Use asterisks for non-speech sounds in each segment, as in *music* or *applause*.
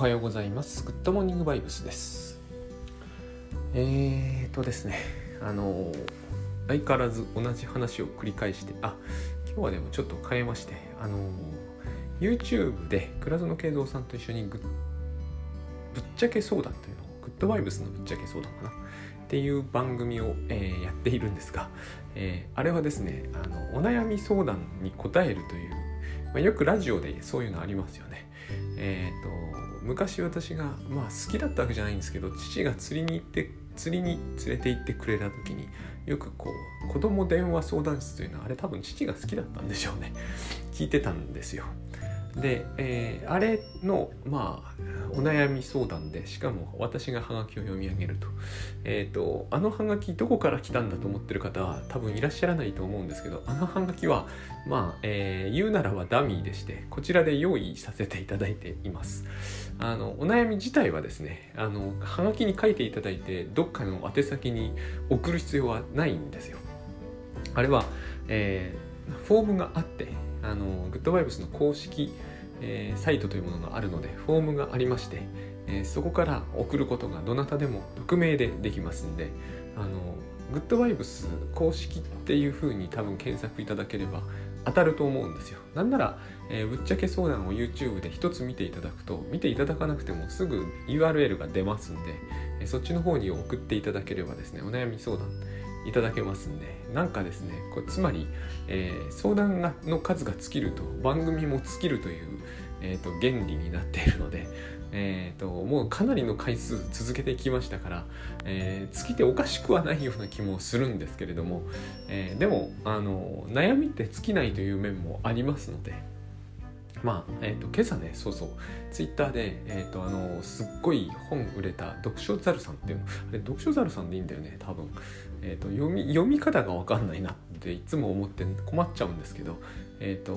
はようございます。グッドモーニングバイブスです。えーとですね、あの相変わらず同じ話を繰り返して、あ、今日はでもちょっと変えまして、あの YouTube で倉園慶三さんと一緒にぶっちゃけ相談というのを、グッドバイブスのぶっちゃけ相談かなっていう番組を、えーやっているんですが、えーあれはですね、あのお悩み相談に答えるという、まあ、よくラジオでそういうのありますよね。えー、と昔私が、まあ、好きだったわけじゃないんですけど父が釣りに行って釣りに連れて行ってくれた時によくこう子供電話相談室というのはあれ多分父が好きだったんでしょうね。*laughs* 聞いてたんですよ。で、えーあれのまあお悩み相談でしかも私がハガキを読み上げると,、えー、とあのハガキどこから来たんだと思ってる方は多分いらっしゃらないと思うんですけどあのハガキはまあ、えー言うならばダミーでしてこちらで用意させていただいています。あのお悩み自体はですねあのハガキに書いていただいてどっかの宛先に送る必要はないんですよ。あれは、えーフォームがあってあのグッドバイブスの公式、えーサイトというものがあるのでフォームがありまして、えーそこから送ることがどなたでも匿名でできますんであのグッドバイブス公式っていう風に多分検索いただければ当たると思うんですよ。なんなら、えーぶっちゃけ相談を YouTube で一つ見ていただくと見ていただかなくてもすぐ URL が出ますんで、えーそっちの方に送っていただければですねお悩み相談いただけますんでなんかですねこつまり、えー相談がの数が尽きると番組も尽きるという、えー、と原理になっているので、えー、ともうかなりの回数続けてきましたから、えー尽きておかしくはないような気もするんですけれども、えーでもあの悩みって尽きないという面もありますのでまあ、えー、と今朝ねそうそうツイッターで、えー、とあのすっごい本売れた読書ザルさんっていうのあれ読書ザルさんでいいんだよね多分、えー、と読み読み方が分かんないなっていつも思って困っちゃうんですけどえっ、と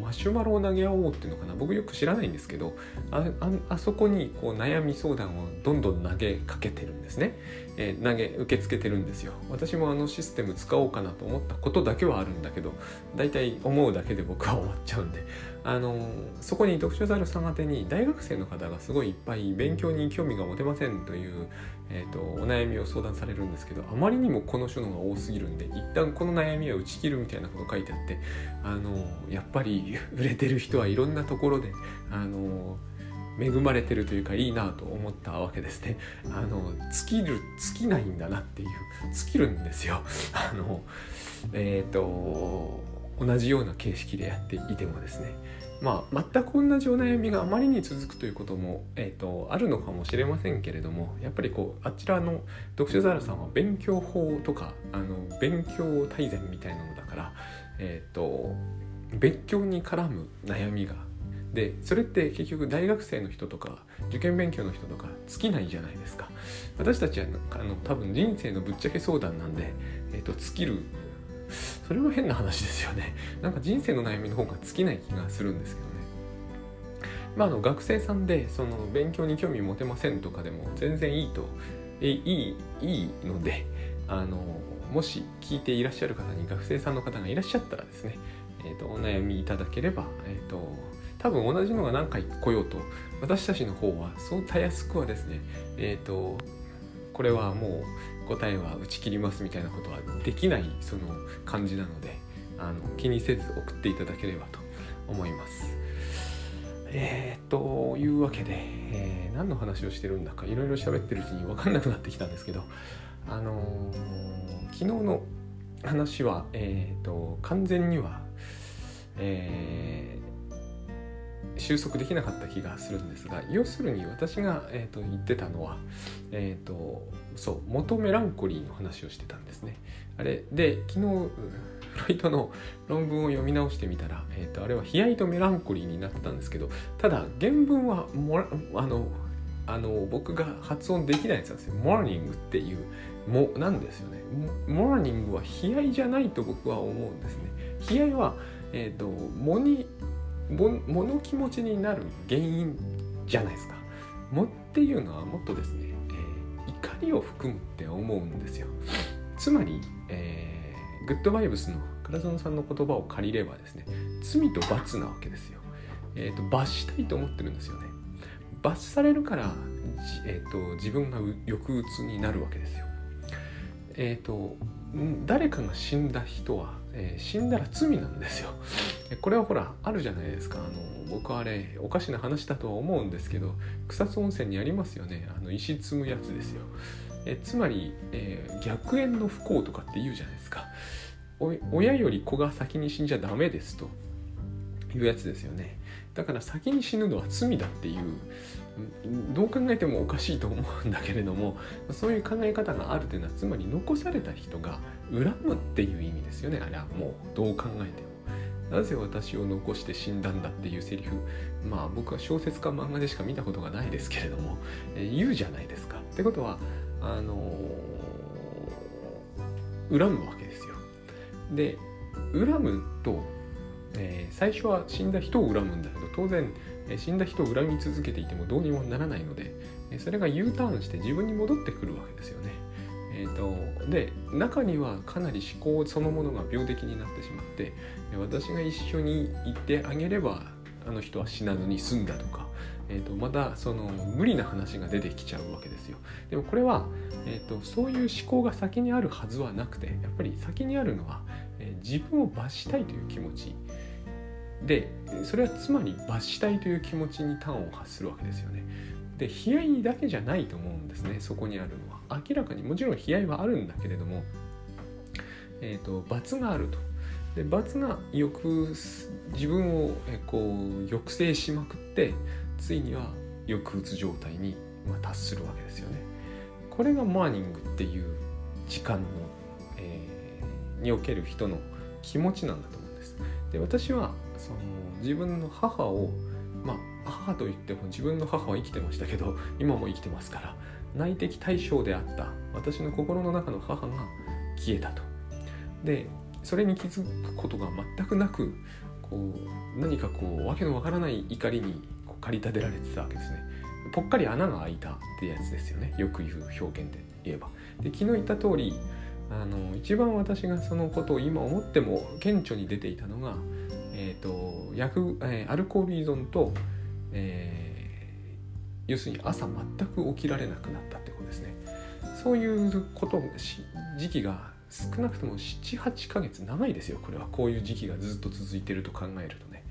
マシュマロを投げ合おうっていうのかな？僕よく知らないんですけどあああそこにこう悩み相談をどんどん投げかけてるんですね、えー投げ受け付けてるんですよ。私もあのシステム使おうかなと思ったことだけはあるんだけど大体思うだけで僕は終わっちゃうんで。あのそこに読書ザルさん宛てに大学生の方がすごいいっぱい勉強に興味が持てませんという、えー、とお悩みを相談されるんですけどあまりにもこの書のが多すぎるんで一旦この悩みは打ち切るみたいなこと書いてあってあのやっぱり *laughs* 売れてる人はいろんなところであの恵まれてるというかいいなと思ったわけですね。あの尽きる尽きないんだなっていう尽きるんですよ。あのえっ、と同じような形式でやっていてもですね。まあ、全く同じお悩みがあまりに続くということも、えー、とあるのかもしれませんけれどもやっぱりこうあちらの読書ザルさんは勉強法とかあの勉強大全みたいなのだから、えー、と勉強に絡む悩みがでそれって結局大学生の人とか受験勉強の人とか尽きないじゃないですか。私たちはあの多分人生のぶっちゃけ相談なんで、えー、と尽きるそれも変な話ですよね。なんか人生の悩みの方が尽きない気がするんですけどね。まあ、あの学生さんでその勉強に興味持てませんとかでも全然いいとえいいいいのであのもし聞いていらっしゃる方に学生さんの方がいらっしゃったらですね、えー、とお悩みいただければ、えー、と多分同じのが何回来ようと私たちの方はそうたやすくはですねえっ、とこれはもう答えは打ち切りますみたいなことはできないその感じなのであの気にせず送っていただければと思います。えー、というわけで、えー何の話をしてるんだかいろいろ喋ってるうちに分かんなくなってきたんですけど、あのー昨日の話は、えー、と完全には、えー収束できなかった気がするんですが要するに私が、えー、と言ってたのは、えー、とそう元メランコリーの話をしてたんですね。あれで昨日フロイトの論文を読み直してみたら、えー、とあれは悲哀とメランコリーになってたんですけどただ原文はモラあのあの僕が発音できないやつなんですよ。モーニングっていうもなんですよね。モーニングは悲哀じゃないと僕は思うんですね。悲哀は、えー、ともにももの気持ちになる原因じゃないですか。もっていうのはもっとですね、えー怒りを含むって思うんですよ。つまり、えーグッドバイブスの倉園さんの言葉を借りればですね罪と罰なわけですよ。えー、と罰したいと思ってるんですよね。罰されるからえーと、自分が抑うつになるわけですよ。えっ、ー、と誰かが死んだ人は、えー、死んだら罪なんですよ。*laughs* これはほらあるじゃないですかあの僕はあれおかしな話だとは思うんですけど草津温泉にありますよねあの石積むやつですよ。えつまり、えー、逆縁の不幸とかって言うじゃないですか親より子が先に死んじゃダメですというやつですよねだから先に死ぬのは罪だっていうどう考えてもおかしいと思うんだけれどもそういう考え方があるというのはつまり残された人が恨むっていう意味ですよねあれはもうどう考えても。なぜ私を残して死んだんだっていうセリフまあ僕は小説か漫画でしか見たことがないですけれども、え言うじゃないですか。ってことはあのー、恨むわけですよ。で恨むと、えー、最初は死んだ人を恨むんだけど当然え死んだ人を恨み続けていてもどうにもならないのでえそれが U ターンして自分に戻ってくるわけですよね。えーと、で中にはかなり思考そのものが病的になってしまって私が一緒に行ってあげればあの人は死なずに済んだとか、えーと、またその無理な話が出てきちゃうわけですよ。でもこれは、えーと、とそういう思考が先にあるはずはなくてやっぱり先にあるのは、えー、自分を罰したいという気持ちでそれはつまり罰したいという気持ちに端を発するわけですよね。で悲哀だけじゃないと思うんですねそこにあるのは。明らかにもちろん悲哀はあるんだけれども、えーと、罰があると。で罰がよく自分をこう抑制しまくってついには抑うつ状態に達するわけですよね。これがモーニングっていう時間の、えー、における人の気持ちなんだと思うんです。で私はその自分の母をまあ母といっても自分の母は生きてましたけど今も生きてますから内的対象であった私の心の中の母が消えたと。でそれに気づくことが全くなくこう何かこう訳のわからない怒りにこう駆り立てられてたわけですね。ぽっかり穴が開いたってやつですよねよく言う表現で言えば。で昨日言った通りあの一番私がそのことを今思っても顕著に出ていたのがえーと薬えー、アルコール依存と、えー、要するに朝全く起きられなくなったってことですね。そういうこと時期が少なくとも78ヶ月長いですよ。これはこういう時期がずっと続いてると考えるとね。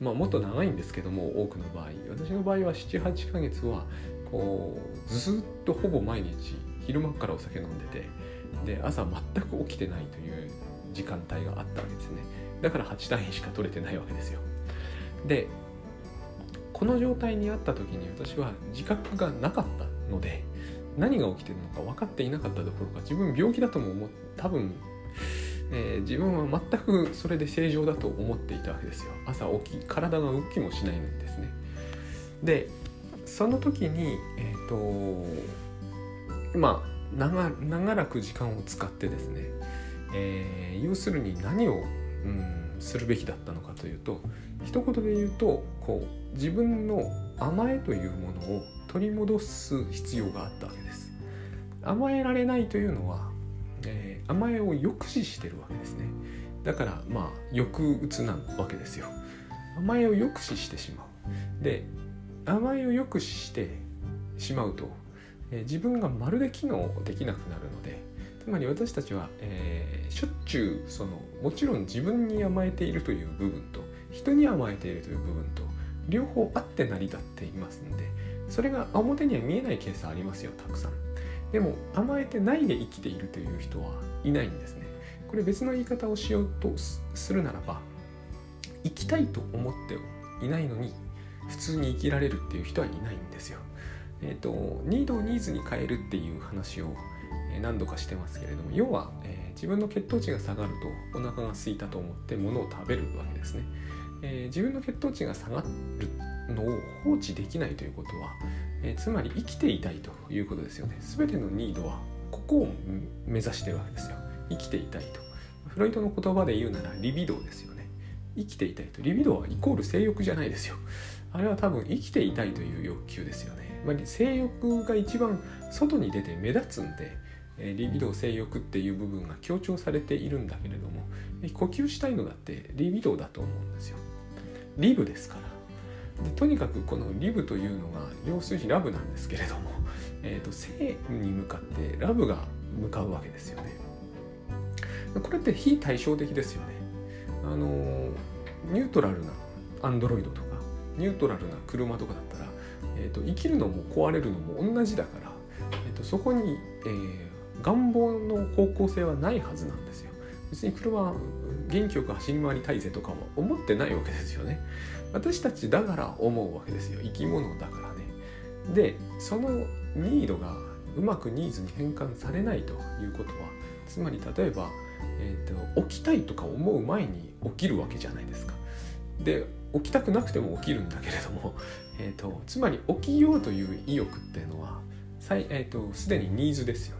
まあもっと長いんですけども多くの場合。私の場合は78ヶ月はこうずっとほぼ毎日昼間からお酒飲んでてで朝全く起きてないという時間帯があったわけですね。だから8単位しか取れてないわけですよ。でこの状態にあった時に私は自覚がなかったので何が起きてるのか分かっていなかったどころか自分病気だとも思って多分、えー、自分は全くそれで正常だと思っていたわけですよ。朝起き体が動きもしないんですね。でその時にえっ、ー、とまあ長長らく時間を使ってですね、えー、要するに何をうんするべきだったのかというと一言で言うとこう自分の甘えというものを取り戻す必要があったわけです。甘えられないというのは、えー、甘えを抑止してるわけですね。だからまあ抑うつなわけですよ。甘えを抑止してしまう。で甘えを抑止してしまうと、えー、自分がまるで機能できなくなるのでつまり私たちは、えー、しょっちゅうそのもちろん自分に甘えているという部分と人に甘えているという部分と両方あって成り立っていますのでそれが表には見えないケースありますよたくさん。でも甘えてないで生きているという人はいないんですね。これ別の言い方をしようとするならば生きたいと思っていないのに普通に生きられるっていう人はいないんですよ。えっ、ー、とニードをニーズに変えるっていう話を何度かしてますけれども要は、えー、自分の血糖値が下がるとお腹が空いたと思って物を食べるわけですね、えー、自分の血糖値が下がるのを放置できないということは、えー、つまり生きていたいということですよね。全てのニードはここを目指してるわけですよ。生きていたいと。フロイトの言葉で言うならリビドーですよね。生きていたいと。リビドーはイコール性欲じゃないですよ。あれは多分生きていたいという欲求ですよね、まあ、性欲が一番外に出て目立つんでえリビドー性欲っていう部分が強調されているんだけれども呼吸したいのだってリビドーだと思うんですよ。リブですからでとにかくこのリブというのが要するにラブなんですけれども、えーと、性に向かってラブが向かうわけですよね。これって非対照的ですよね。あのニュートラルなアンドロイドとかニュートラルな車とかだったら、えーと、生きるのも壊れるのも同じだから、えーと、そこに、えー、願望の方向性はないはずなんですよ。別に車元気よく走り回りたいぜとかは思ってないわけですよね。私たちだから思うわけですよ生き物だからね。でそのニードがうまくニーズに変換されないということはつまり例えば、えーと、起きたいとか思う前に起きるわけじゃないですか。で起きたくなくても起きるんだけれども、*laughs* えーと、つまり起きようという意欲っていうのはすで、えーと、にニーズですよ。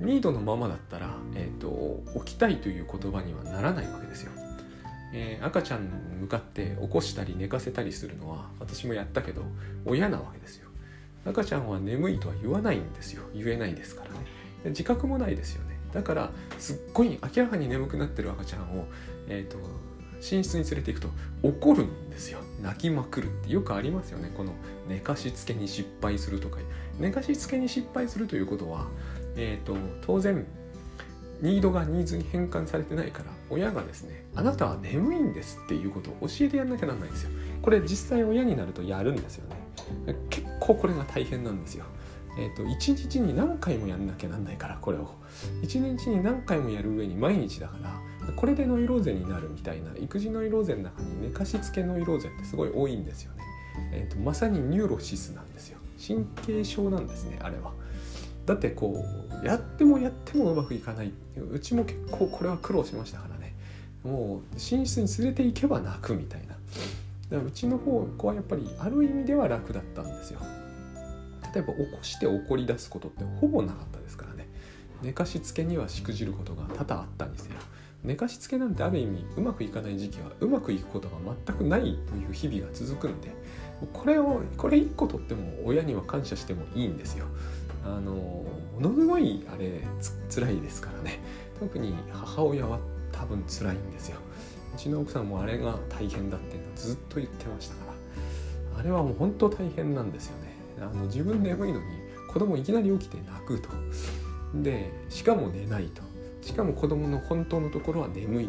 ニードのままだったら、えーと起きたいという言葉にはならないわけですよ。えー、赤ちゃんに向かって起こしたり寝かせたりするのは私もやったけど親なわけですよ。赤ちゃんは眠いとは言わないんですよ。言えないですからね。で自覚もないですよね。だからすっごい明らかに眠くなってる赤ちゃんを、えーと、寝室に連れていくと怒るんですよ。泣きまくるって。よくありますよね。この寝かしつけに失敗するとか。寝かしつけに失敗するということは、えーと当然ニードがニーズに変換されてないから親がですねあなたは眠いんですっていうことを教えてやんなきゃなんないんですよ。これ実際親になるとやるんですよね。結構これが大変なんですよ。えーと、1日に何回もやんなきゃなんないからこれを。1日に何回もやる上に毎日だからこれでノイローゼになるみたいな育児ノイローゼの中に寝かしつけノイローゼってすごい多いんですよね、えーとまさに neurosis なんですよ。神経症なんですねあれは。だってこうやってもやってもうまくいかない。うちも結構これは苦労しましたからね。もう寝室に連れて行けば泣くみたいな。だからうちの方はやっぱりある意味では楽だったんですよ。例えば起こして怒り出すことってほぼなかったですからね。寝かしつけにはしくじることが多々あったにせよ。寝かしつけなんてある意味うまくいかない時期はうまくいくことが全くないという日々が続くんでこれをこれ1個とっても親には感謝してもいいんですよ。あのものすごいあれつ辛いですからね。特に母親は多分辛いんですよ。うちの奥さんもあれが大変だっていうのずっと言ってましたから。あれはもう本当大変なんですよね。あの自分眠いのに子供いきなり起きて泣くと。でしかも寝ないと。しかも子供の本当のところは眠い。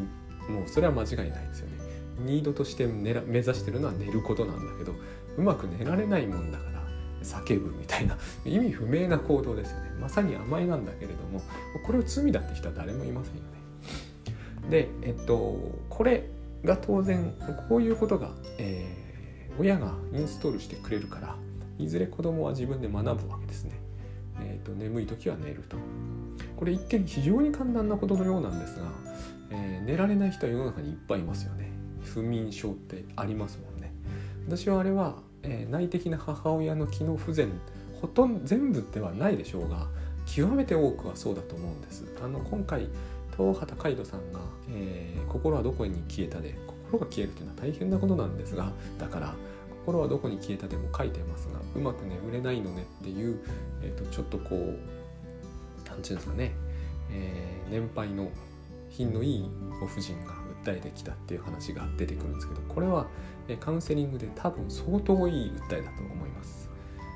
もうそれは間違いないですよね。ニードとして目指してるのは寝ることなんだけどうまく寝られないもんだから。叫ぶみたいな *laughs* 意味不明な行動ですよね。まさに甘えなんだけれどもこれを罪だって人は誰もいませんよね。でえっとこれが当然こういうことが、えー、親がインストールしてくれるからいずれ子供は自分で学ぶわけですね、えーと、眠い時は寝ると。これ一見非常に簡単なことのようなんですが、えー、寝られない人は世の中にいっぱいいますよね。不眠症ってありますもんね。私はあれはえー、内的な母親の機能不全ほとんど全部ではないでしょうが極めて多くはそうだと思うんです。あの今回東畑海人さんが、えー、心はどこに消えた」で心が消えるというのは大変なことなんですがだから心はどこに消えたでも書いてますがうまく眠れないのねっていう、えーと、ちょっとこう何て言うんですかね、えー、年配の品のいいご婦人が訴えてきたっていう話が出てくるんですけどこれはカウンセリングで多分相当いい訴えだと思います。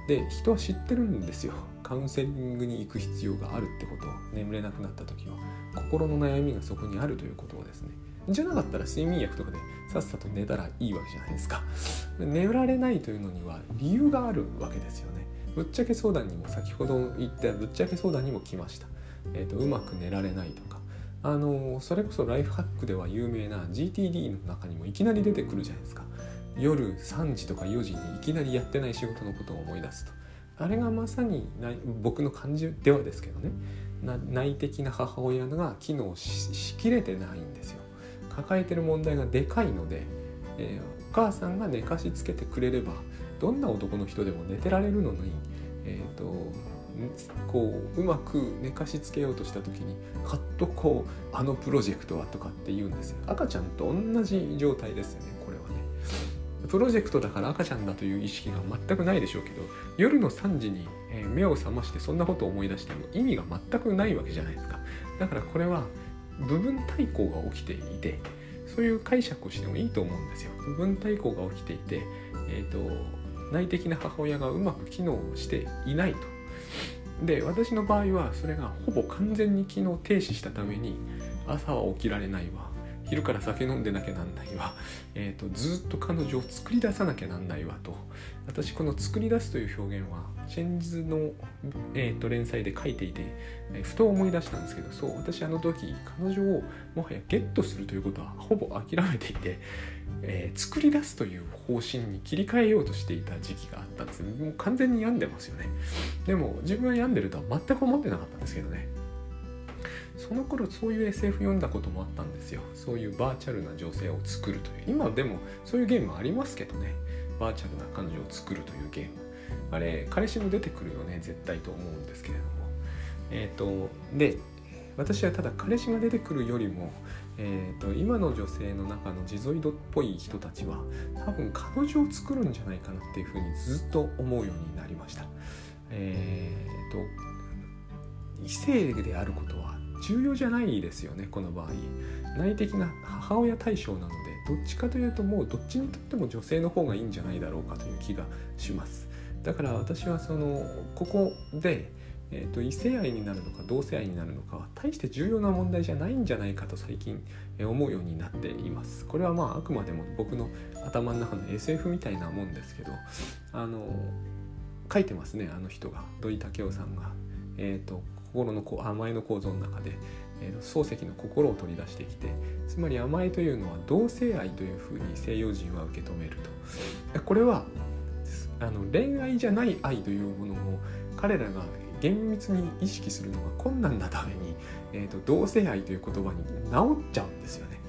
で人は知ってるんですよ。カウンセリングに行く必要があるってことを。眠れなくなった時は心の悩みがそこにあるということをですね。じゃなかったら睡眠薬とかでさっさと寝たらいいわけじゃないですか。寝られないというのには理由があるわけですよね。ぶっちゃけ相談にも先ほど言ったぶっちゃけ相談にも来ました、えーと、うまく寝られないとかあのそれこそライフハックでは有名な GTD の中にもいきなり出てくるじゃないですか。夜3時とか4時にいきなりやってない仕事のことを思い出すと。あれがまさに僕の感じではですけどね。内的な母親が機能しきれてないんですよ。抱えてる問題がでかいので、えー、お母さんが寝かしつけてくれればどんな男の人でも寝てられるのに、えーと、こううまく寝かしつけようとした時にはっとこうあのプロジェクトはとかって言うんですよ赤ちゃんと同じ状態ですよねこれはねプロジェクトだから赤ちゃんだという意識が全くないでしょうけど夜の3時に目を覚ましてそんなことを思い出しても意味が全くないわけじゃないですかだからこれは部分対抗が起きていてそういう解釈をしてもいいと思うんですよ部。分体移行が起きていて、えーと、内的な母親がうまく機能していないと。で私の場合はそれがほぼ完全に機能停止したために朝は起きられないわ。昼から酒飲んでなきゃなんないわ、*laughs* えーと、ずっと彼女を作り出さなきゃなんないわと。私この作り出すという表現はチェンジズの、えーと、連載で書いていて、えー、ふと思い出したんですけどそう私あの時彼女をもはやゲットするということはほぼ諦めていて、えー、作り出すという方針に切り替えようとしていた時期があったんです。もう完全に病んでますよね。でも自分は病んでるとは全く思ってなかったんですけどね。その頃そういう SF 読んだこともあったんですよ。そういうバーチャルな女性を作るという。今でもそういうゲームありますけどね。バーチャルな彼女を作るというゲーム。あれ彼氏も出てくるよね絶対と思うんですけれども。えっ、ー、とで私はただ彼氏が出てくるよりも、えーと、今の女性の中のジゾイドっぽい人たちは多分彼女を作るんじゃないかなっていうふうにずっと思うようになりました。えっ、ー、と異性であることは重要じゃないですよねこの場合。内的な母親対象なのでどっちかというともうどっちにとっても女性の方がいいんじゃないだろうかという気がします。だから私はそのここで、えーと、異性愛になるのか同性愛になるのかは大して重要な問題じゃないんじゃないかと最近思うようになっています。これはまああくまでも僕の頭の中の SF みたいなもんですけどあの書いてますねあの人が。土井武雄さんが。えーと、心の甘えの構造の中で、えー、漱石の心を取り出してきてつまり甘えというのは同性愛というふうに西洋人は受け止めるとこれはあの恋愛じゃない愛というものを彼らが厳密に意識するのが困難なために、えーと、同性愛という言葉に治っちゃうんですよね。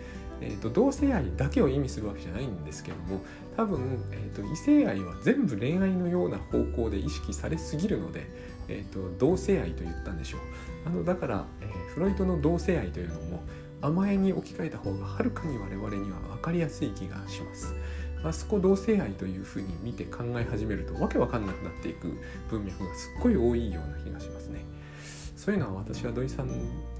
えーと、同性愛だけを意味するわけじゃないんですけども多分、えーと異性愛は全部恋愛のような方向で意識されすぎるのでえーと、同性愛と言ったんでしょう。あのだから、えー、フロイトの同性愛というのも甘えに置き換えた方がはるかに我々には分かりやすい気がします。あそこ同性愛というふうに見て考え始めるとわけわかんなくなっていく文脈がすっごい多いような気がしますね。そういうのは私は土井さん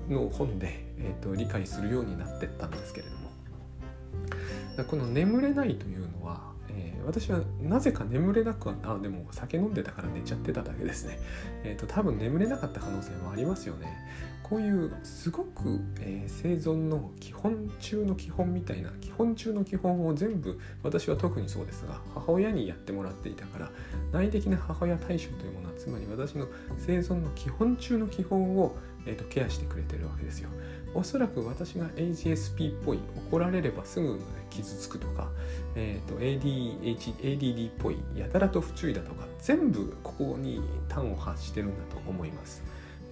の本で、えーと理解するようになってったんですけれども。この眠れないというのはえ私はなぜか眠れなくはあでも酒飲んでたから寝ちゃってただけですね。*laughs* え、ー、と多分眠れなかった可能性もありますよね。こういうすごく、えー、生存の基本中の基本みたいな基本中の基本を全部私は特にそうですが母親にやってもらっていたから内的な母親対象というものはつまり私の生存の基本中の基本を、えーとケアしてくれてるわけですよ。おそらく私が AGSP っぽい怒られればすぐ傷つくとか、えーと、ADH ADD っぽいやたらと不注意だとか全部ここに端を発してるんだと思います。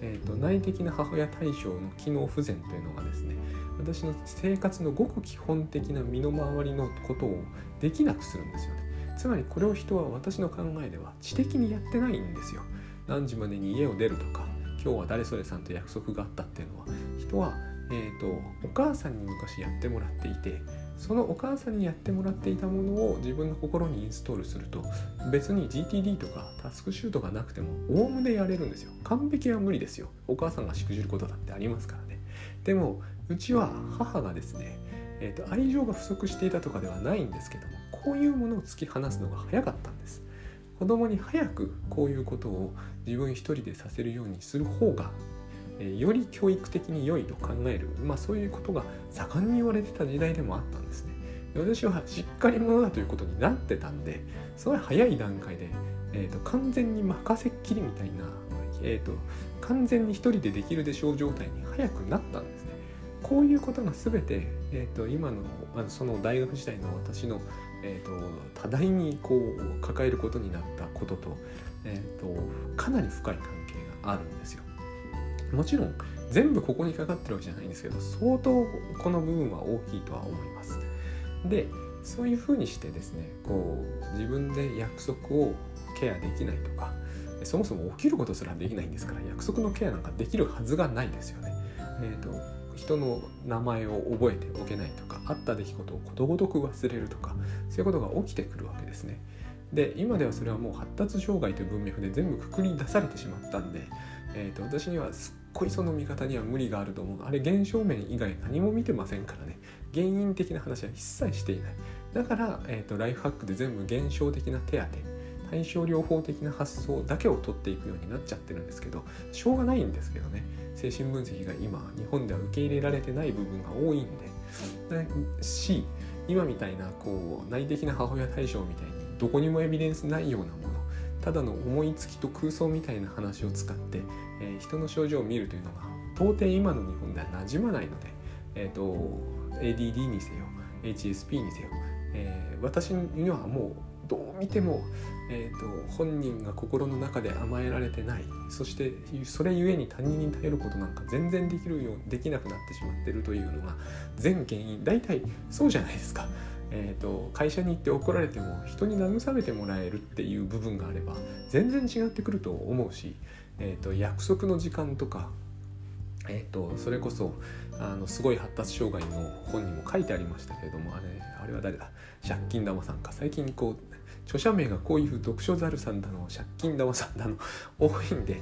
えーと、内的な母親対象の機能不全というのがですね私の生活のごく基本的な身の回りのことをできなくするんですよね。つまりこれを人は私の考えでは知的にやってないんですよ。何時までに家を出るとか今日は誰それさんと約束があったっていうのは人はえーと、お母さんに昔やってもらっていてそのお母さんにやってもらっていたものを自分の心にインストールすると別に GTD とかタスクシュートがなくてもおおむねやれるんですよ。完璧は無理ですよ。お母さんがしくじることだってありますからね。でもうちは母がですね、えーと愛情が不足していたとかではないんですけどもこういうものを突き放すのが早かったんです。子供に早くこういうことを自分一人でさせるようにする方がえより教育的に良いと考える、まあ、そういうことが盛んに言われてた時代でもあったんですね。私はしっかり者だということになってたんでそれ早い段階で、えーと、完全に任せっきりみたいな、えーと、完全に一人でできるでしょう状態に早くなったんですね。こういうことが全て、えーと、今のあのその大学時代の私の、えー、と多大にこう抱えることになったことと,、えー、とかなり深い関係があるんですよ。もちろん全部ここにかかってるわけじゃないんですけど相当この部分は大きいとは思います。でそういうふうにしてですねこう自分で約束をケアできないとかそもそも起きることすらできないんですから約束のケアなんかできるはずがないですよね。えーと、人の名前を覚えておけないとかあった出来事をことごとく忘れるとかそういうことが起きてくるわけですね。で今ではそれはもう発達障害という文脈で全部くくり出されてしまったんでえーと、私にはすっこいその見方には無理があると思う。あれ現象面以外何も見てませんからね。原因的な話は一切していない。だから、えーと、ライフハックで全部現象的な手当対症療法的な発想だけを取っていくようになっちゃってるんですけどしょうがないんですけどね。精神分析が今日本では受け入れられてない部分が多いんで。し今みたいなこう内的な母親対象みたいにどこにもエビデンスないようなものただの思いつきと空想みたいな話を使って、えー、人の症状を見るというのが到底今の日本では馴染まないので、えーと、ADD にせよ HSP にせよ、えー、私にはもうどう見ても、えーと、本人が心の中で甘えられてない。そしてそれゆえに他人に頼ることなんか全然できるようできなくなってしまってるというのが全原因。大体そうじゃないですか。えーと、会社に行って怒られても人に慰めてもらえるっていう部分があれば全然違ってくると思うし、えーと、約束の時間とか、えーと、それこそあのすごい発達障害の本にも書いてありましたけれどもあれあれは誰だ？借金玉さんか最近こう著者名がこういう読書猿さんだの借金玉さんだの *laughs* 多いんで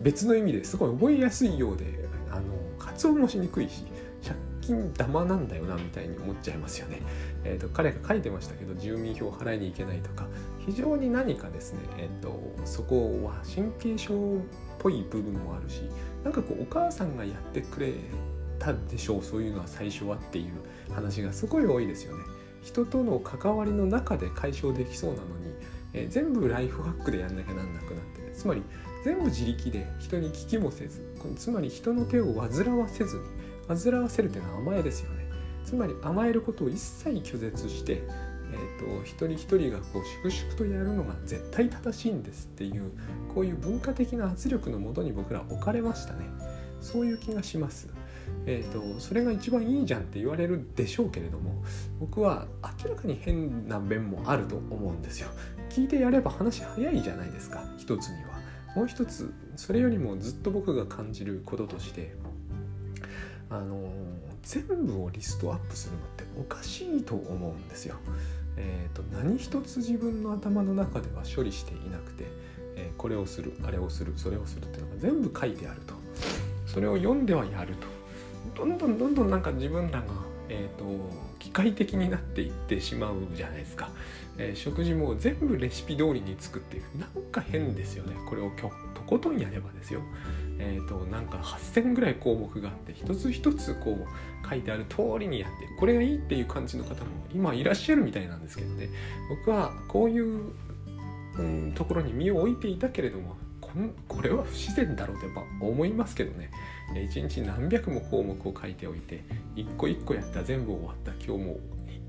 別の意味ですごい覚えやすいようであの発音もしにくいし借金玉なんだよなみたいに思っちゃいますよね。えーと、彼が書いてましたけど住民票を払いに行けないとか非常に何かですね、えーと、そこは神経症っぽい部分もあるしなんかこうお母さんがやってくれたでしょうそういうのは最初はっていう話がすごい多いですよね。人との関わりの中で解消できそうなのに、えー、全部ライフハックでやんなきゃなんなくなって、つまり全部自力で人に聞きもせずつまり人の手を煩わせずに煩わせるというのは甘えですよねつまり甘えることを一切拒絶して、えーと、一人一人がこう粛々とやるのが絶対正しいんですっていうこういう文化的な圧力のもとに僕ら置かれましたねそういう気がします。えーと、それが一番いいじゃんって言われるでしょうけれども僕は明らかに変な面もあると思うんですよ。聞いてやれば話早いじゃないですか一つには。もう一つそれよりもずっと僕が感じることとしてあの全部をリストアップするのっておかしいと思うんですよ。えーと、何一つ自分の頭の中では処理していなくて、えー、これをするあれをするそれをするっていうのが全部書いてあると。それを読んではやると。どんどんどんどんなんか自分らが、えーと、機械的になっていってしまうじゃないですか、えー、食事も全部レシピ通りに作っていく。なんか変ですよね。これをとことんやればですよ。えーと、なんか8,000ぐらい項目があって一つ一つこう書いてある通りにやってこれがいいっていう感じの方も今いらっしゃるみたいなんですけどね。僕はこういう、うん、ところに身を置いていたけれどもここれは不自然だろうとやっぱ思いますけどね。一日何百も項目を書いておいて一個一個やったら全部終わった。今日も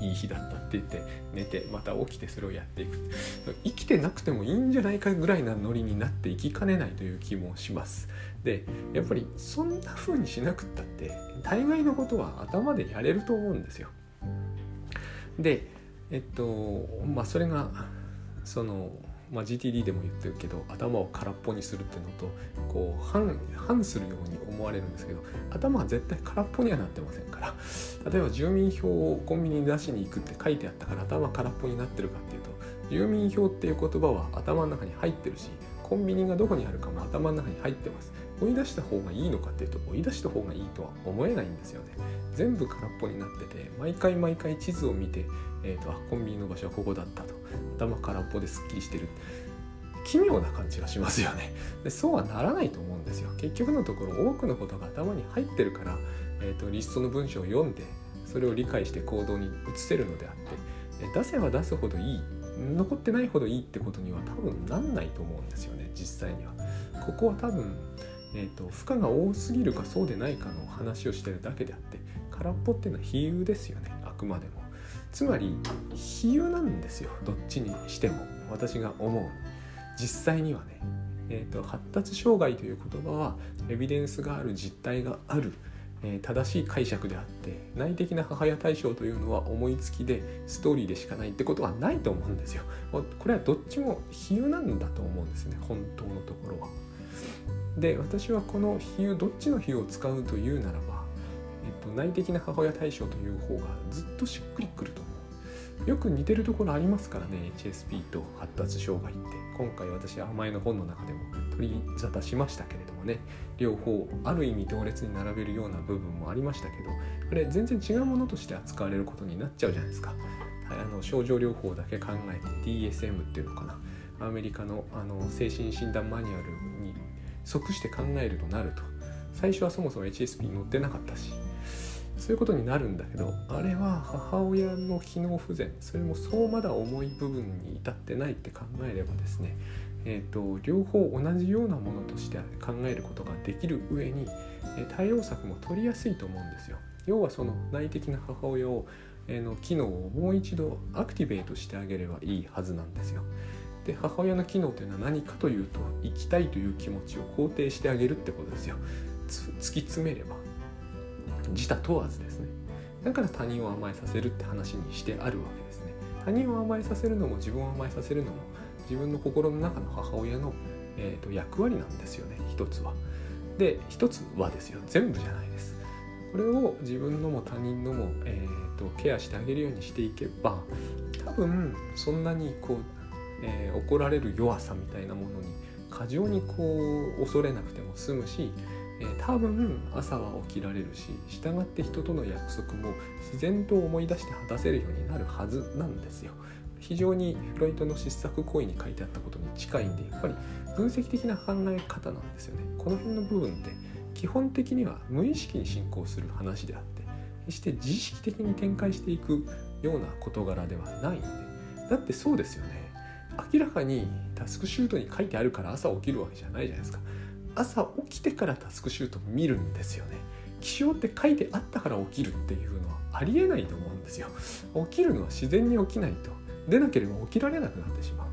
いい日だったって言って寝てまた起きてそれをやっていく。生きてなくてもいいんじゃないかぐらいなノリになっていきかねないという気もします。でやっぱりそんな風にしなくったって大概のことは頭でやれると思うんですよ。でえっとまあそれがそのまあ、GTD でも言ってるけど頭を空っぽにするっていうのとこう反反するように思われるんですけど頭は絶対空っぽにはなってませんから例えば住民票をコンビニに出しに行くって書いてあったから頭空っぽになってるかっていうと住民票っていう言葉は頭の中に入ってるしコンビニがどこにあるかも頭の中に入ってます。追い出した方がいいのかっていうと追い出した方がいいとは思えないんですよね。全部空っぽになってて毎回毎回地図を見て、えーとあ、コンビニの場所はここだったと。頭空っぽですっきりしてる。奇妙な感じがしますよね。でそうはならないと思うんですよ。結局のところ多くのことが頭に入ってるから、えーと、リストの文章を読んでそれを理解して行動に移せるのであって出せば出すほどいい残ってないほどいいってことには多分なんないと思うんですよね実際には。ここは多分、えーと、負荷が多すぎるかそうでないかの話をしてるだけであって空っぽっていうのは比喩ですよねあくまでも。つまり比喩なんですよどっちにしても私が思う実際にはね、えーと、発達障害という言葉はエビデンスがある実態がある、えー、正しい解釈であって内的な母親対象というのは思いつきでストーリーでしかないってことはないと思うんですよ。これはどっちも比喩なんだと思うんですね本当のところは。で私はこの比喩どっちの比喩を使うというならば、えっと、内的な母親対象という方がずっとしっくりくると思う。よく似てるところありますからね HSP と発達障害って。今回私は前の本の中でも取り沙汰しましたけれどもね。両方ある意味同列に並べるような部分もありましたけどこれ全然違うものとして扱われることになっちゃうじゃないですか。はい、あの症状療法だけ考えて DSM っていうのかな。アメリカのあの精神診断マニュアル即して考えるとなると最初はそもそも HSP に載ってなかったしそういうことになるんだけどあれは母親の機能不全それもそうまだ重い部分に至ってないって考えればですねえーと、両方同じようなものとして考えることができる上に、え対応策も取りやすいと思うんですよ。要はその内的な母親を、え、の機能をもう一度アクティベートしてあげればいいはずなんですよ。で母親の機能というのは何かというと生きたいという気持ちを肯定してあげるってことですよ。突き詰めれば自他問わずですね。だから他人を甘えさせるって話にしてあるわけですね。他人を甘えさせるのも自分を甘えさせるのも自分の心の中の母親の、えーと、役割なんですよね。一つは。で一つはですよ。全部じゃないです。これを自分のも他人のも、えーと、ケアしてあげるようにしていけば多分そんなにこう、えー、怒られる弱さみたいなものに過剰にこう恐れなくても済むしえー、多分朝は起きられるし従って人との約束も自然と思い出して果たせるようになるはずなんですよ。非常にフロイトの失策行為に書いてあったことに近いんでやっぱり分析的な考え方なんですよね。この辺の部分って基本的には無意識に進行する話であって決して自意識的に展開していくような事柄ではないんでだってそうですよね明らかにタスクシュートに書いてあるから朝起きるわけじゃないじゃないですか。朝起きてからタスクシュート見るんですよね。起床って書いてあったから起きるっていうのはありえないと思うんですよ。起きるのは自然に起きないと。出なければ起きられなくなってしまう。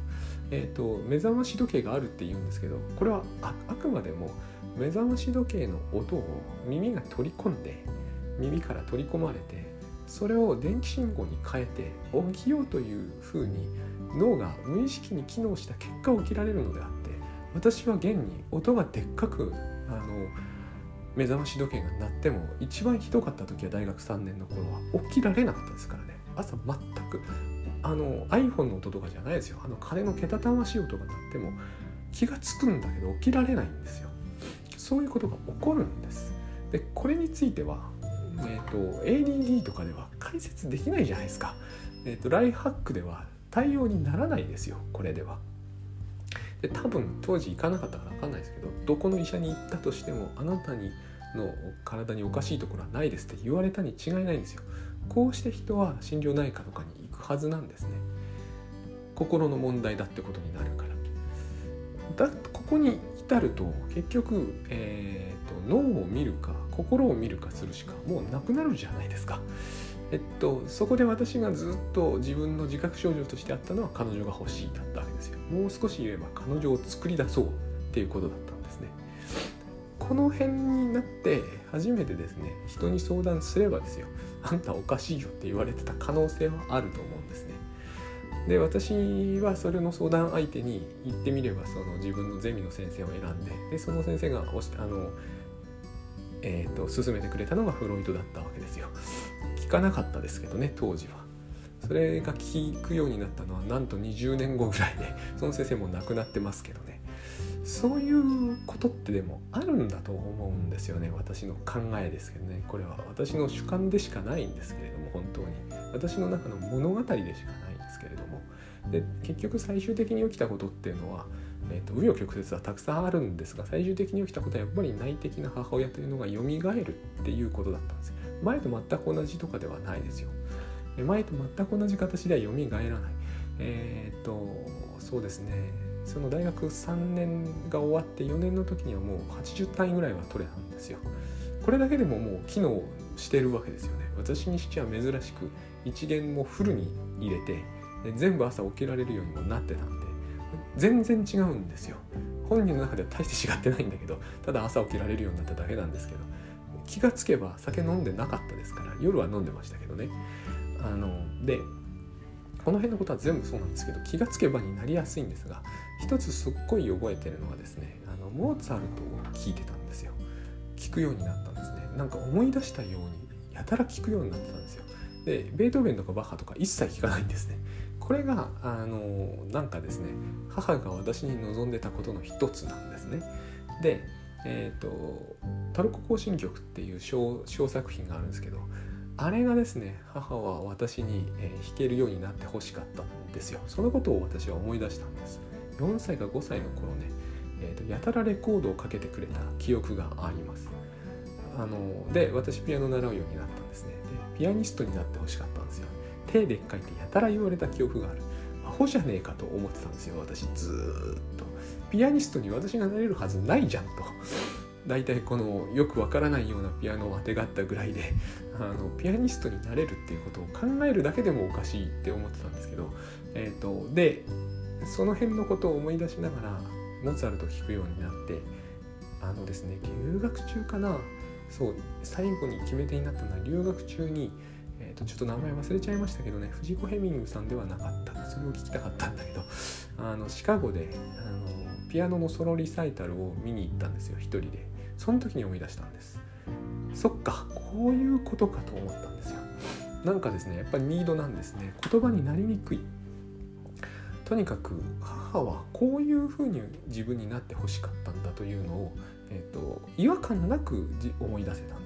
えっ、ー、と目覚まし時計があるって言うんですけどこれはあくまでも目覚まし時計の音を耳が取り込んで耳から取り込まれてそれを電気信号に変えて起きようというふうに脳が無意識に機能した結果起きられるのであって私は現に音がでっかくあの目覚まし時計が鳴っても一番ひどかった時は大学3年の頃は起きられなかったですからね。朝全くあの iPhone の音とかじゃないですよ。あの鐘のけたたましい音が鳴っても気が付くんだけど起きられないんですよ。そういうことが起こるんです。でこれについては、えーと、ADD とかでは解説できないじゃないですか、えーとライハックでは対応にならないですよこれでは。で多分当時行かなかったから分かんないですけどどこの医者に行ったとしてもあなたにの体におかしいところはないですって言われたに違いないんですよ。こうして人は心療内科とかに行くはずなんですね。心の問題だってことになるから。だここに至ると結局、えーと、と脳を見るか心を見るかするしかもうなくなるじゃないですか。えっと、そこで私がずっと自分の自覚症状としてあったのは彼女が欲しいだったわけですよ。もう少し言えば彼女を作り出そうっていうことだったんですね。この辺になって初めてですね人に相談すればですよあんたおかしいよって言われてた可能性はあると思うんですね。で私はそれの相談相手に言ってみればその自分のゼミの先生を選んででその先生があの、えーと、と勧めてくれたのがフロイトだったわけですよ。聞かなかったですけどね当時は。それが聞くようになったのはなんと20年後ぐらいでその先生も亡くなってますけどね。そういうことってでもあるんだと思うんですよね私の考えですけどね。これは。私の主観でしかないんですけれども本当に。私の中の物語でしかないんですけれども。で結局最終的に起きたことっていうのはえーと、紆余曲折はたくさんあるんですが最終的に起きたことはやっぱり内的な母親というのが蘇るっていうことだったんです前と全く同じとかではないですよ。前と全く同じ形では蘇らない。えっ、とそうですね。その大学3年が終わって4年の時にはもう80単位ぐらいは取れたんですよ。これだけでももう機能してるわけですよね。私にしては珍しく一元もフルに入れて全部朝起きられるようにもなってたんで。全然違うんですよ。本人の中では大して違ってないんだけどただ朝起きられるようになっただけなんですけど気がつけば酒飲んでなかったですから夜は飲んでましたけどね。あのでこの辺のことは全部そうなんですけど気がつけばになりやすいんですが一つすっごい覚えてるのはですねあのモーツァルトを聴いてたんですよ。聞くようになったんですね。なんか思い出したようにやたら聞くようになってたんですよ。でベートーベンとかバッハとか一切聞かないんですね。これがあのなんかですね母が私に望んでたことの一つなんですね。でえっ、ー、と「タロコ行進曲」っていう小小作品があるんですけどあれがですね母は私に、えー、弾けるようになってほしかったんですよ。そのことを私は思い出したんです。4歳か5歳の頃ね、えーと、やたらレコードをかけてくれた記憶があります。あので私ピアノ習うようになったんですね。でピアニストになってほしかった手でっかいてやたら言われた記憶がある。アホじゃねえかと思ってたんですよ私。ずっと。ピアニストに私がなれるはずないじゃんと。大体このよくわからないようなピアノをあてがったぐらいで。あのピアニストになれるっていうことを考えるだけでもおかしいって思ってたんですけど、えーと、でその辺のことを思い出しながらモーツァルト聴くようになってあのですね留学中かな。そう最後に決め手になったのは留学中にとちょっと名前忘れちゃいましたけどね藤子ヘミングさんではなかった。それを聞きたかったんだけどあのシカゴであのピアノのソロリサイタルを見に行ったんですよ一人で。その時に思い出したんです。そっかこういうことかと思ったんですよ。なんかですねやっぱりニードなんですね。言葉になりにくい。とにかく母はこういうふうに自分になってほしかったんだというのを、えーと違和感なく思い出せたんです。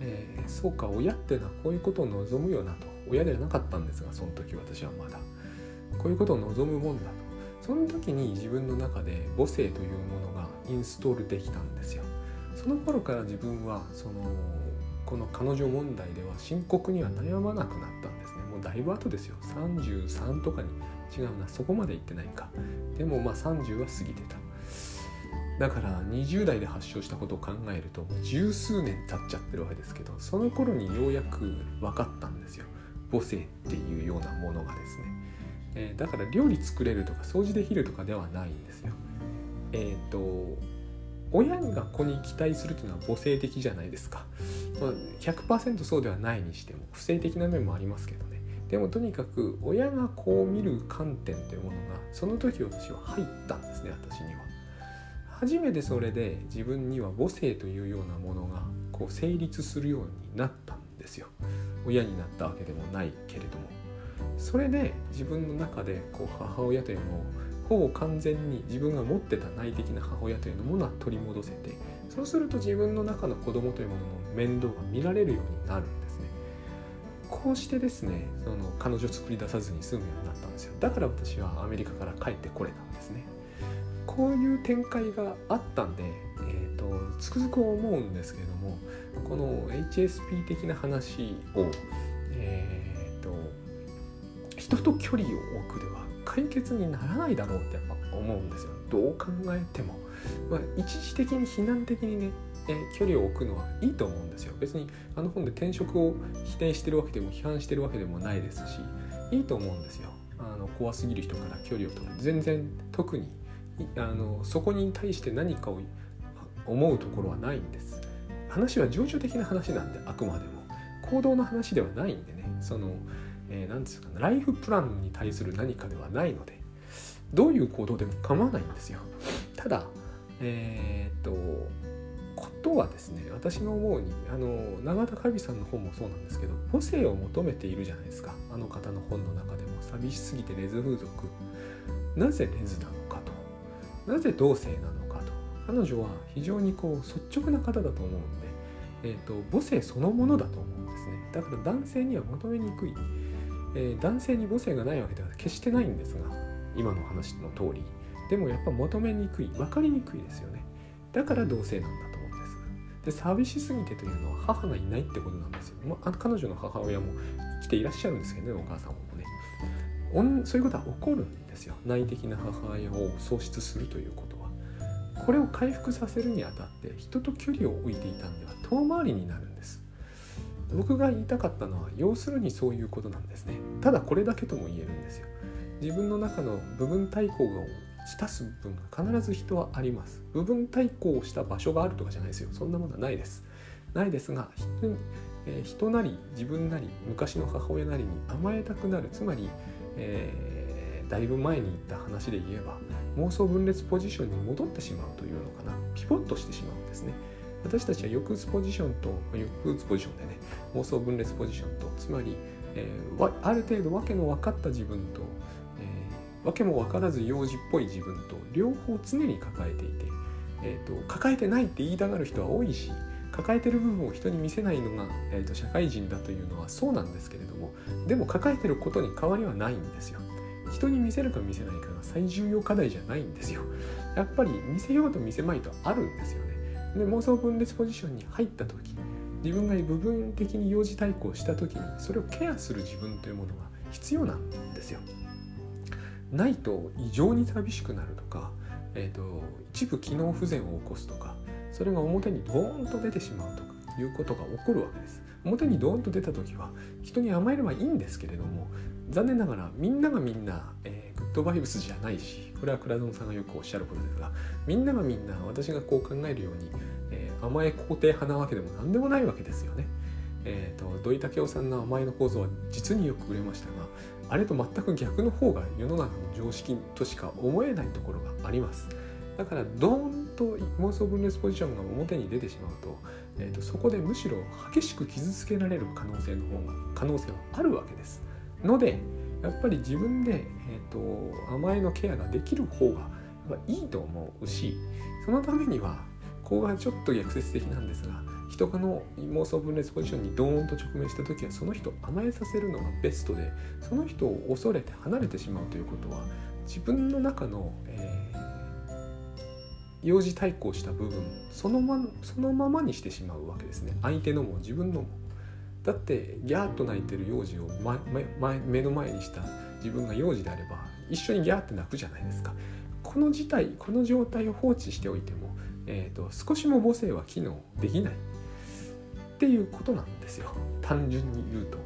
えー、そうか親ってのはこういうことを望むよなと。親ではなかったんですがその時私はまだ。こういうことを望むもんだと。その時に自分の中で母性というものがインストールできたんですよ。その頃から自分はそのこの彼女問題では深刻には悩まなくなったんですね。もうだいぶ後ですよ。33とかに。違うなそこまで行ってないか。でもまあ30は過ぎてた。だから20代で発症したことを考えると十数年経っちゃってるわけですけどその頃にようやく分かったんですよ。母性っていうようなものがですね、えー、だから料理作れるとか掃除できるとかではないんですよ。えっ、ー、と親が子に期待するというのは母性的じゃないですか、ま、100%そうではないにしても不正的な面もありますけどね。でもとにかく親がこう見る観点というものがその時私は入ったんですね私には。初めてそれで自分には母性というようなものがこう成立するようになったんですよ。親になったわけでもないけれども。それで自分の中でこう母親というのをほぼ完全に自分が持ってた内的な母親というものは取り戻せてそうすると自分の中の子供というものの面倒が見られるようになるんですね。こうしてですねその彼女を作り出さずに済むようになったんですよ。だから私はアメリカから帰ってこれたんですね。こういう展開があったんで、えーと、つくづく思うんですけれどもこの HSP 的な話を、えーと、人と距離を置くでは解決にならないだろうってやっぱ思うんですよ。どう考えても、まあ、一時的に避難的にねえ距離を置くのはいいと思うんですよ。別にあの本で転職を否定してるわけでも批判してるわけでもないですしいいと思うんですよ。あの怖すぎる人から距離を取る。全然特にあのそこに対して何かを思うところはないんです。話は情緒的な話なんであくまでも。行動の話ではないんでね。そのえー、ですかライフプランに対する何かではないので。どういう行動でも構わないんですよ。ただえー、っとことはですね私の思うにあの永田カビさんの本もそうなんですけど母性を求めているじゃないですか。あの方の本の中でも。寂しすぎてレズ風俗。なぜレズなの？なぜ同性なのかと。彼女は非常にこう率直な方だと思うんで、えーと、母性そのものだと思うんですね。だから男性には求めにくい、えー、男性に母性がないわけでは決してないんですが今の話の通り。でもやっぱ求めにくい。分かりにくいですよね。だから同性なんだと思うんです。で寂しすぎてというのは母がいないってことなんですよ、まあ、彼女の母親も生きていらっしゃるんですけどねお母さんもね。そういうことは起こるんですよ。内的な母親を喪失するということは。これを回復させるにあたって人と距離を置いていたんでは遠回りになるんです。僕が言いたかったのは要するにそういうことなんですね。ただこれだけとも言えるんですよ。自分の中の部分対抗をしたす部分が必ず人はあります。部分対抗をした場所があるとかじゃないですよ。そんなものはないです。ないですが人,、えー、人なり自分なり昔の母親なりに甘えたくなる。つまり、えだいぶ前に言った話で言えば妄想分裂ポジションに戻ってしまうというのかな。ピボットしてしまうんですね。私たちは抑うつポジションと抑うつポジションでね。妄想分裂ポジションとつまり、えー、ある程度訳の分かった自分と、えー、訳も分からず幼児っぽい自分と両方常に抱えていて、えーと、抱えてないって言いたがる人は多いし抱えてる部分を人に見せないのが、えーと社会人だというのはそうなんですけれどもでも抱えてることに変わりはないんですよ。人に見せるか見せないかが最重要課題じゃないんですよ。やっぱり見せようと見せまいとあるんですよね。で妄想分裂ポジションに入った時自分が部分的に幼児対抗した時にそれをケアする自分というものが必要なんですよ。ないと異常に寂しくなるとか、えーと、一部機能不全を起こすとかそれが表にドーンと出てしまうとかいうことが起こるわけです。表にドーンと出た時は人に甘えればいいんですけれども残念ながらみんながみんな、えー、グッドバイブスじゃないしこれは倉園さんがよくおっしゃることですがみんながみんな私がこう考えるように、えー、甘え肯定派なわけでも何でもないわけですよね。えーと、土井武雄さんの甘えの構造は実によく売れましたがあれと全く逆の方が世の中の常識としか思えないところがあります。だからドーンと妄想分裂ポジションが表に出てしまうと,、えーとそこでむしろ激しく傷つけられる可能性の方が可能性はあるわけです。のでやっぱり自分で、えーと、甘えのケアができる方がいいと思うしそのためにはここがちょっと逆説的なんですが人がの妄想分裂ポジションにドーンと直面した時はその人を甘えさせるのがベストでその人を恐れて離れてしまうということは自分の中の、えー、幼児対抗した部分そのまそのままにしてしまうわけですね相手のも自分のも。だってギャーッと泣いてる幼児を、まま、目の前にした自分が幼児であれば一緒にギャーって泣くじゃないですか。この事態この状態を放置しておいても、えーと、少しも母性は機能できない。っていうことなんですよ。単純に言うと。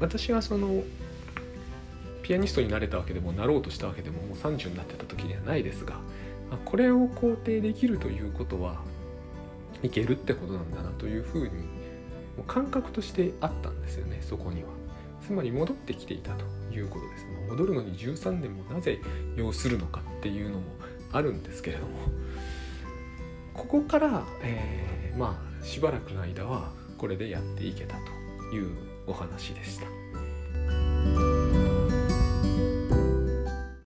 私はそのピアニストになれたわけでもなろうとしたわけでももう30になってた時ではないですがこれを肯定できるということはいけるってことなんだなというふうにもう感覚としてあったんですよねそこには。つまり戻ってきていたということです、ま、戻るのに13年もなぜ要するのかっていうのもあるんですけれども。ここから、えー、まあしばらくの間はこれでやっていけたというお話でした。